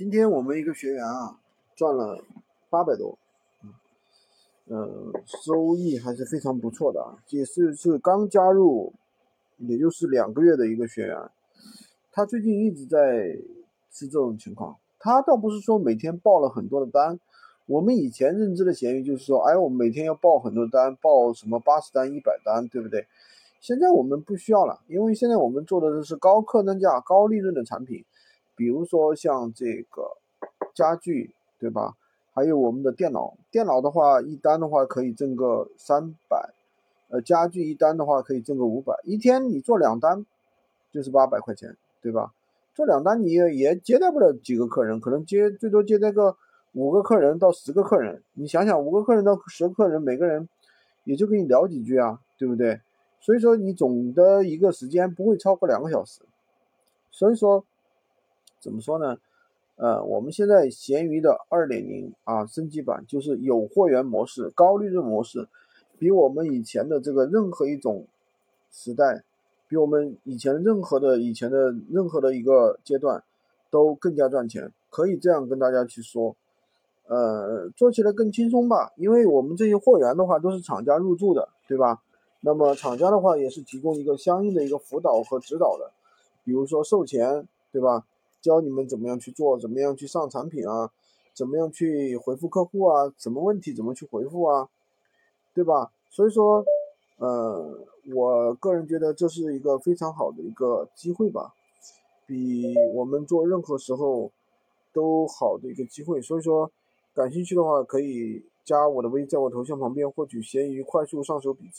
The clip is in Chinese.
今天我们一个学员啊，赚了八百多，嗯，收益还是非常不错的。也是是刚加入，也就是两个月的一个学员，他最近一直在是这种情况。他倒不是说每天报了很多的单，我们以前认知的闲鱼就是说，哎，我们每天要报很多单，报什么八十单、一百单，对不对？现在我们不需要了，因为现在我们做的都是高客单价、高利润的产品。比如说像这个家具，对吧？还有我们的电脑，电脑的话一单的话可以挣个三百，呃，家具一单的话可以挣个五百，一天你做两单就是八百块钱，对吧？做两单你也也接待不了几个客人，可能接最多接待个五个客人到十个客人，你想想五个客人到十个客人，每个人也就跟你聊几句啊，对不对？所以说你总的一个时间不会超过两个小时，所以说。怎么说呢？呃，我们现在闲鱼的二点零啊升级版就是有货源模式、高利润模式，比我们以前的这个任何一种时代，比我们以前任何的以前的任何的一个阶段都更加赚钱。可以这样跟大家去说，呃，做起来更轻松吧，因为我们这些货源的话都是厂家入驻的，对吧？那么厂家的话也是提供一个相应的一个辅导和指导的，比如说售前，对吧？教你们怎么样去做，怎么样去上产品啊，怎么样去回复客户啊，什么问题怎么去回复啊，对吧？所以说，呃，我个人觉得这是一个非常好的一个机会吧，比我们做任何时候都好的一个机会。所以说，感兴趣的话可以加我的微，在我头像旁边获取闲鱼快速上手笔记。